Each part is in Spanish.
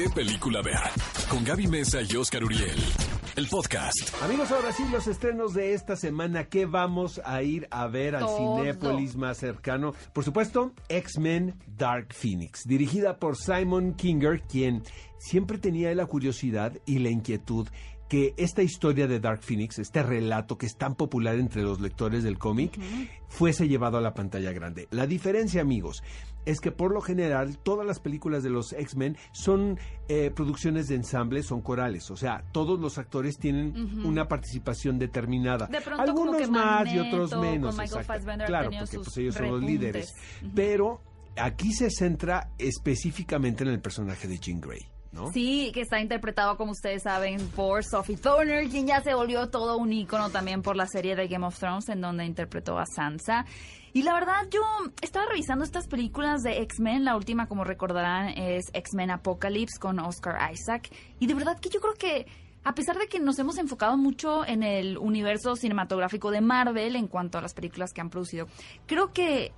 qué película ver. Con Gaby Mesa y Oscar Uriel. El podcast. Amigos, ahora sí, los estrenos de esta semana. ¿Qué vamos a ir a ver al Todo. Cinépolis más cercano? Por supuesto, X-Men Dark Phoenix, dirigida por Simon Kinger, quien siempre tenía la curiosidad y la inquietud que esta historia de Dark Phoenix, este relato que es tan popular entre los lectores del cómic, fuese llevado a la pantalla grande. La diferencia, amigos, es que por lo general todas las películas de los X-Men son eh, producciones de ensamble, son corales, o sea, todos los actores tienen una participación determinada. De pronto Algunos más y otros menos. Claro, porque pues, ellos son los líderes. Pero aquí se centra específicamente en el personaje de Jean Grey, Sí, que está interpretado, como ustedes saben, por Sophie Turner, quien ya se volvió todo un ícono también por la serie de Game of Thrones, en donde interpretó a Sansa. Y la verdad, yo estaba revisando estas películas de X-Men. La última, como recordarán, es X-Men Apocalypse con Oscar Isaac. Y de verdad que yo creo que, a pesar de que nos hemos enfocado mucho en el universo cinematográfico de Marvel en cuanto a las películas que han producido, creo que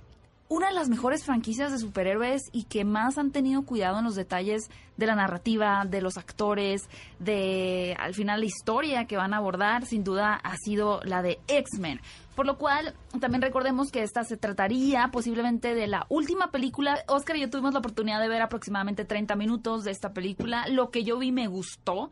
una de las mejores franquicias de superhéroes y que más han tenido cuidado en los detalles de la narrativa, de los actores, de al final la historia que van a abordar, sin duda ha sido la de X-Men. Por lo cual, también recordemos que esta se trataría posiblemente de la última película. Oscar y yo tuvimos la oportunidad de ver aproximadamente 30 minutos de esta película. Lo que yo vi me gustó.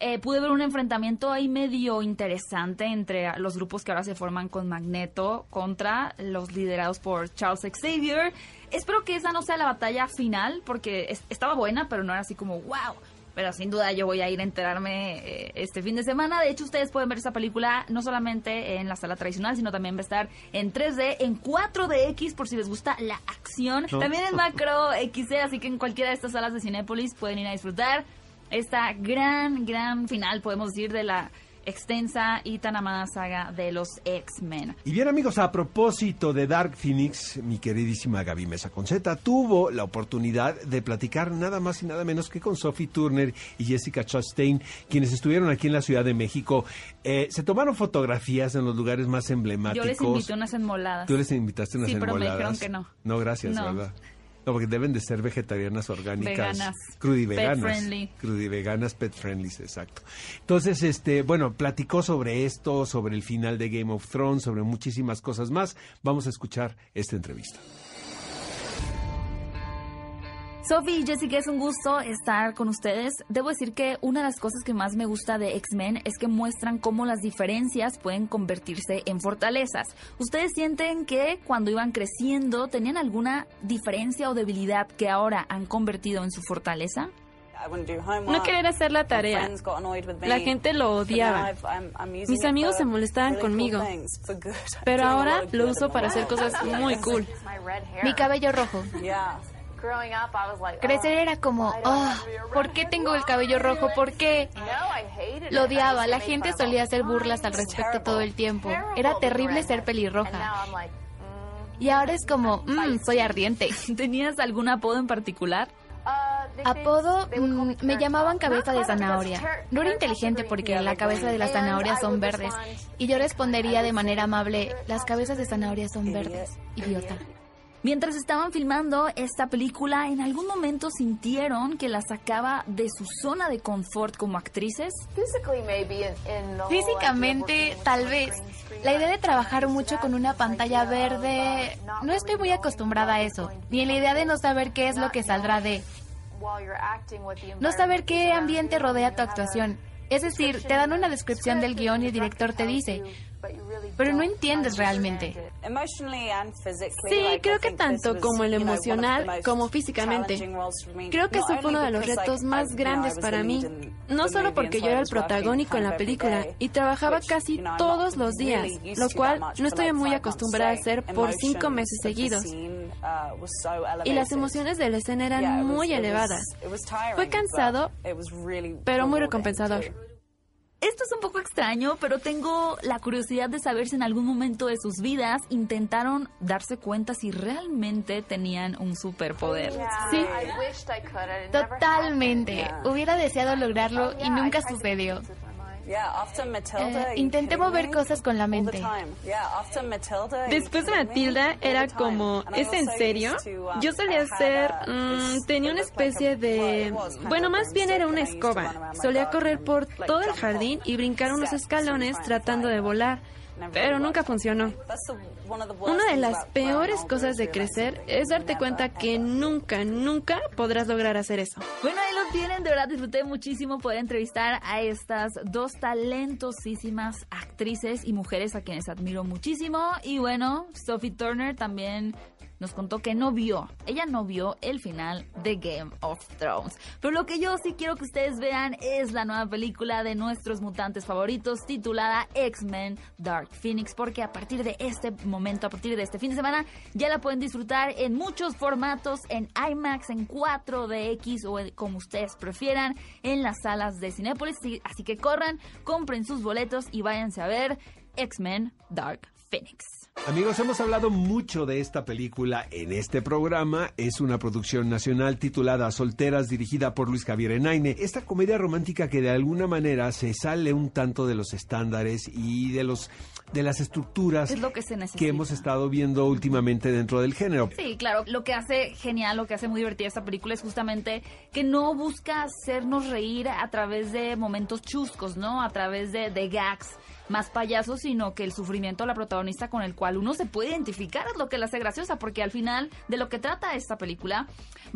Eh, pude ver un enfrentamiento ahí medio interesante entre los grupos que ahora se forman con Magneto contra los liderados por Charles Xavier. Espero que esa no sea la batalla final porque es- estaba buena, pero no era así como wow. Pero sin duda yo voy a ir a enterarme eh, este fin de semana. De hecho, ustedes pueden ver esa película no solamente en la sala tradicional, sino también va a estar en 3D, en 4DX, por si les gusta la acción. No. También en Macro XD, así que en cualquiera de estas salas de Cinépolis pueden ir a disfrutar esta gran, gran final, podemos decir, de la extensa y tan amada saga de los X-Men. Y bien amigos, a propósito de Dark Phoenix, mi queridísima Gaby Mesa Conceta tuvo la oportunidad de platicar nada más y nada menos que con Sophie Turner y Jessica Chastain, quienes estuvieron aquí en la Ciudad de México. Eh, se tomaron fotografías en los lugares más emblemáticos. Yo les invité unas enmoladas. Tú les invitaste unas Sí, pero me enmoladas. dijeron que no. No, gracias, No. ¿verdad? No, porque deben de ser vegetarianas orgánicas. Veganas. Crudiveganas. Pet friendly. Crudiveganas, pet friendly, exacto. Entonces, este, bueno, platicó sobre esto, sobre el final de Game of Thrones, sobre muchísimas cosas más. Vamos a escuchar esta entrevista. Sophie y Jessica, es un gusto estar con ustedes. Debo decir que una de las cosas que más me gusta de X-Men es que muestran cómo las diferencias pueden convertirse en fortalezas. ¿Ustedes sienten que cuando iban creciendo tenían alguna diferencia o debilidad que ahora han convertido en su fortaleza? No querer hacer la tarea. La gente lo odiaba. Mis amigos se molestaban conmigo. Pero ahora lo uso para hacer cosas muy cool. Mi cabello rojo. Crecer era como, oh, ¿por qué tengo el cabello rojo? ¿Por qué? Lo odiaba. La gente solía hacer burlas al respecto todo el tiempo. Era terrible ser pelirroja. Y ahora es como, mmm, soy ardiente. ¿Tenías algún apodo en particular? Apodo, mm, me llamaban cabeza de zanahoria. No era inteligente porque la cabeza de las zanahorias son verdes. Y yo respondería de manera amable, las cabezas de zanahoria son verdes. Idiota. Mientras estaban filmando esta película, ¿en algún momento sintieron que la sacaba de su zona de confort como actrices? Físicamente, tal vez. La idea de trabajar mucho con una pantalla verde, no estoy muy acostumbrada a eso. Ni en la idea de no saber qué es lo que saldrá de... No saber qué ambiente rodea tu actuación. Es decir, te dan una descripción del guion y el director te dice, pero no entiendes realmente. Sí, creo que tanto como el emocional como físicamente. Creo que eso fue uno de los retos más grandes para mí. No solo porque yo era el protagónico en la película y trabajaba casi todos los días, lo cual no estoy muy acostumbrada a hacer por cinco meses seguidos. Y las emociones de la escena eran muy elevadas. Fue cansado, pero muy recompensador. Esto es un poco extraño, pero tengo la curiosidad de saber si en algún momento de sus vidas intentaron darse cuenta si realmente tenían un superpoder. Sí, totalmente. Hubiera deseado lograrlo y nunca sucedió. Eh, intenté mover cosas con la mente. Después de Matilda era como, ¿es en serio? Um, Yo solía hacer, mm, tenía una especie de, bueno, más bien era una escoba. Solía correr por todo el jardín y brincar unos escalones tratando de volar pero nunca funcionó. Una de las peores cosas de crecer es darte cuenta que nunca, nunca podrás lograr hacer eso. Bueno, ahí lo tienen, de verdad disfruté muchísimo poder entrevistar a estas dos talentosísimas actrices y mujeres a quienes admiro muchísimo. Y bueno, Sophie Turner también nos contó que no vio, ella no vio el final de Game of Thrones. Pero lo que yo sí quiero que ustedes vean es la nueva película de nuestros mutantes favoritos titulada X-Men Dark Phoenix, porque a partir de este momento, a partir de este fin de semana, ya la pueden disfrutar en muchos formatos, en IMAX, en 4DX o como ustedes prefieran, en las salas de Cinépolis. Así que corran, compren sus boletos y váyanse a ver X-Men Dark Phoenix. Amigos, hemos hablado mucho de esta película en este programa. Es una producción nacional titulada Solteras, dirigida por Luis Javier Enaine. Esta comedia romántica que de alguna manera se sale un tanto de los estándares y de los de las estructuras que, hemos estado viendo últimamente dentro del género. Sí, claro. Lo que hace genial, lo que hace muy divertida esta película es justamente que no busca hacernos reír a través de momentos chuscos, ¿no? A través de, de gags más payaso, sino que el sufrimiento de la protagonista con el cual uno se puede identificar es lo que la hace graciosa, porque al final de lo que trata esta película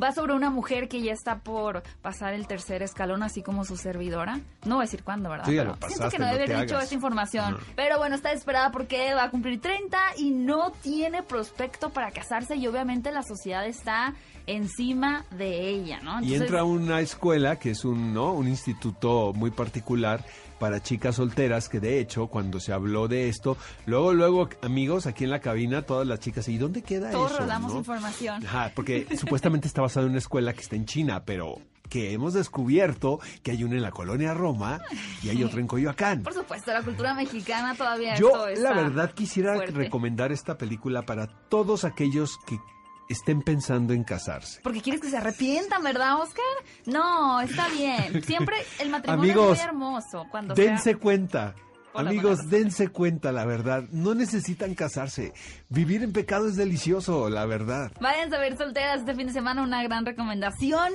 va sobre una mujer que ya está por pasar el tercer escalón, así como su servidora. No voy a decir cuándo, ¿verdad? Sí, ya lo siento que no, debe haber dicho esta información, pero bueno, está esperada porque va a cumplir 30 y no tiene prospecto para casarse y obviamente la sociedad está encima de ella, ¿no? y entra a una escuela que es un, ¿no? un instituto muy particular para chicas solteras, que de hecho, cuando se habló de esto, luego, luego, amigos, aquí en la cabina, todas las chicas, ¿y dónde queda eso? Todos rodamos información. Ajá, porque supuestamente está basado en una escuela que está en China, pero que hemos descubierto que hay una en la colonia Roma y hay otra en Coyoacán. Por supuesto, la cultura mexicana todavía Yo, la verdad, quisiera recomendar esta película para todos aquellos que estén pensando en casarse. Porque quieres que se arrepientan, ¿verdad, Oscar? No, está bien. Siempre el matrimonio es muy hermoso. Cuando dense cuenta. Amigos, dense cuenta, la verdad. No necesitan casarse. Vivir en pecado es delicioso, la verdad. Vayan a ver solteras este fin de semana, una gran recomendación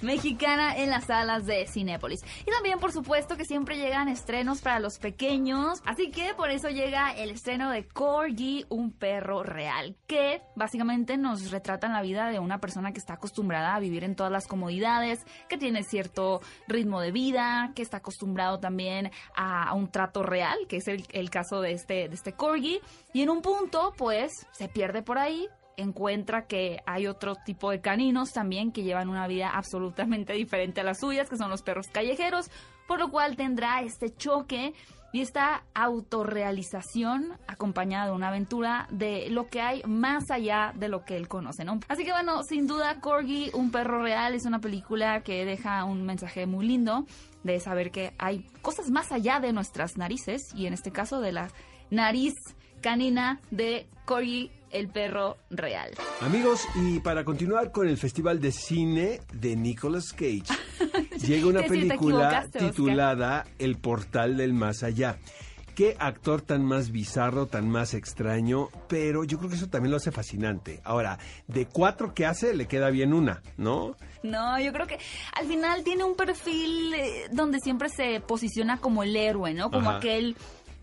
mexicana en las salas de Cinépolis. Y también, por supuesto, que siempre llegan estrenos para los pequeños. Así que por eso llega el estreno de Corgi, un perro real, que básicamente nos retrata la vida de una persona que está acostumbrada a vivir en todas las comodidades, que tiene cierto ritmo de vida, que está acostumbrado también a, un trato real, que es el, el caso de este, de este Corgi. Y en un punto, pues, se pierde por ahí, encuentra que hay otro tipo de caninos también que llevan una vida absolutamente diferente a las suyas, que son los perros callejeros, por lo cual tendrá este choque y esta autorrealización acompañada de una aventura de lo que hay más allá de lo que él conoce, ¿no? Así que bueno, sin duda Corgi, un perro real, es una película que deja un mensaje muy lindo de saber que hay cosas más allá de nuestras narices y en este caso de la nariz canina de Corgi el perro real. Amigos, y para continuar con el Festival de Cine de Nicolas Cage, llega una película titulada El Portal del Más Allá. Qué actor tan más bizarro, tan más extraño, pero yo creo que eso también lo hace fascinante. Ahora, de cuatro que hace, le queda bien una, ¿no? No, yo creo que al final tiene un perfil eh, donde siempre se posiciona como el héroe, ¿no? Como aquel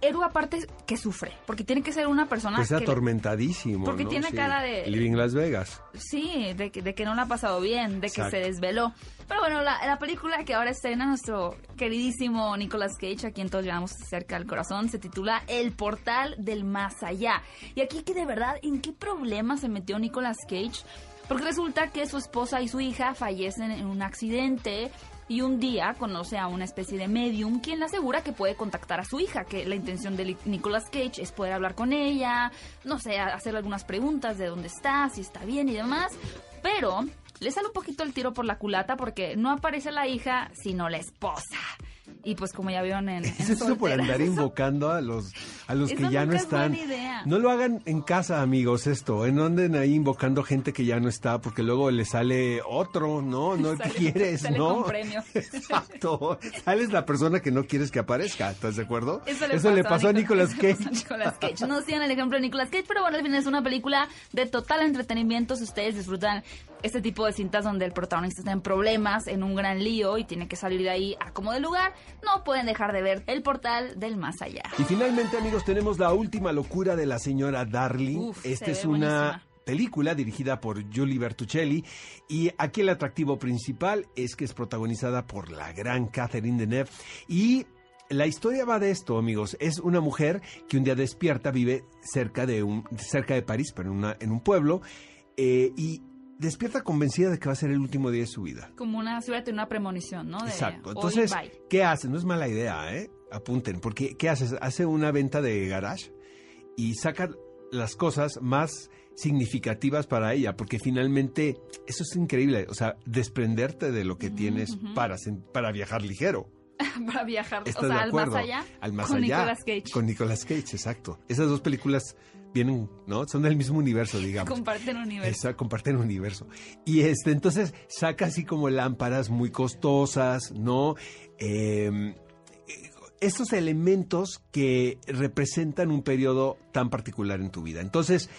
héroe aparte que sufre, porque tiene que ser una persona pues atormentadísimo, porque tiene cara de Living Las Vegas. Sí, de, de, que no la ha pasado bien, de que se desveló. Pero bueno, la, la, película que ahora estrena nuestro queridísimo Nicolas Cage, a quien todos llevamos cerca al corazón, se titula El portal del más allá. Y aquí que de verdad, ¿en qué problema se metió Nicolas Cage? Porque resulta que su esposa y su hija fallecen en un accidente y un día conoce a una especie de medium quien le asegura que puede contactar a su hija, que la intención de Nicolas Cage es poder hablar con ella, no sé, hacerle algunas preguntas de dónde está, si está bien y demás, pero le sale un poquito el tiro por la culata porque no aparece la hija, sino la esposa. Y pues como ya vieron en... es eso por andar invocando a los, a los que ya no están. No lo hagan en casa, amigos, esto. En anden ahí invocando gente que ya no está, porque luego le sale otro, ¿no? No sale, quieres, sale ¿no? Con premio. Exacto. Sales la persona que no quieres que aparezca, ¿estás de acuerdo? Eso le, eso pasó, le pasó a Nicolas Cage. A Nicolas Cage. No sigan el ejemplo de Nicolas Cage, pero bueno, al final es una película de total entretenimiento si ustedes disfrutan este tipo de cintas donde el protagonista está en problemas, en un gran lío y tiene que salir de ahí a como de lugar, no pueden dejar de ver el portal del más allá. Y finalmente, amigos, tenemos la última locura de la señora Darling. Uf, Esta es una buenísima. película dirigida por Julie Bertuccelli y aquí el atractivo principal es que es protagonizada por la gran Catherine Deneuve y la historia va de esto, amigos. Es una mujer que un día despierta, vive cerca de un cerca de París, pero en, una, en un pueblo eh, y despierta convencida de que va a ser el último día de su vida. Como una, una premonición, ¿no? De Exacto. Entonces. ¿qué hace? No es mala idea, ¿eh? Apunten, porque ¿qué haces? Hace una venta de garage y saca las cosas más significativas para ella, porque finalmente eso es increíble, o sea, desprenderte de lo que tienes para, para viajar ligero. para viajar, o ¿Estás sea, de al más allá, Al más con allá. Nicolas Cage. Con Nicolas Cage, exacto. Esas dos películas vienen, ¿no? Son del mismo universo, digamos. Comparten universo. Esa, comparten universo. Y este, entonces saca así como lámparas muy costosas, ¿no? Eh, estos elementos que representan un periodo tan particular en tu vida. Entonces,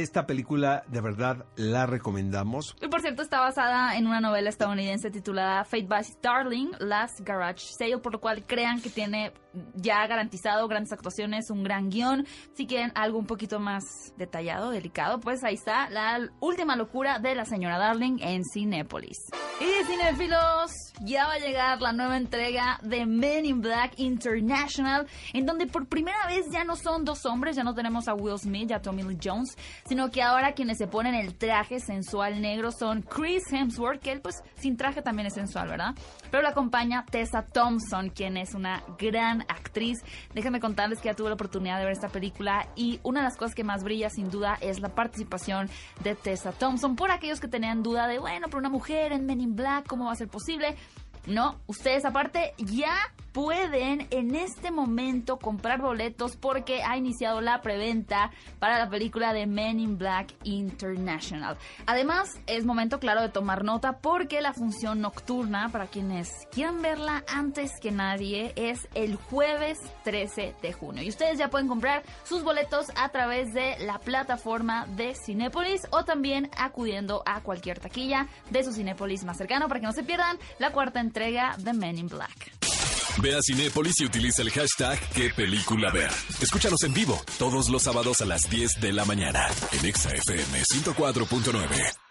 esta película de verdad la recomendamos. Y por cierto, está basada en una novela estadounidense titulada Fate by Starling, Last Garage Sale, por lo cual crean que tiene ya garantizado grandes actuaciones, un gran guion. Si quieren algo un poquito más detallado, delicado, pues ahí está la última locura de la señora Darling en Cinépolis. Y cinéfilos, ya va a llegar la nueva entrega de Men in Black International, en donde por primera vez ya no son dos hombres, ya no tenemos a Will Smith y a Tommy Lee Jones, sino que ahora quienes se ponen el traje sensual negro son Chris Hemsworth, que él pues sin traje también es sensual, ¿verdad? Pero lo acompaña Tessa Thompson, quien es una gran actriz. Déjenme contarles que ya tuve la oportunidad de ver esta película y una de las cosas que más brilla sin duda es la participación de Tessa Thompson. Por aquellos que tenían duda de, bueno, pero una mujer en Men in Black, ¿cómo va a ser posible? No, ustedes aparte ya pueden en este momento comprar boletos porque ha iniciado la preventa para la película de Men in Black International. Además, es momento claro de tomar nota porque la función nocturna, para quienes quieran verla antes que nadie, es el jueves 13 de junio. Y ustedes ya pueden comprar sus boletos a través de la plataforma de Cinépolis o también acudiendo a cualquier taquilla de su Cinépolis más cercano para que no se pierdan la cuarta entrega de Men in Black. Ve a Cinépolis y utiliza el hashtag qué película ver. Escúchanos en vivo todos los sábados a las 10 de la mañana en Exa FM 104.9.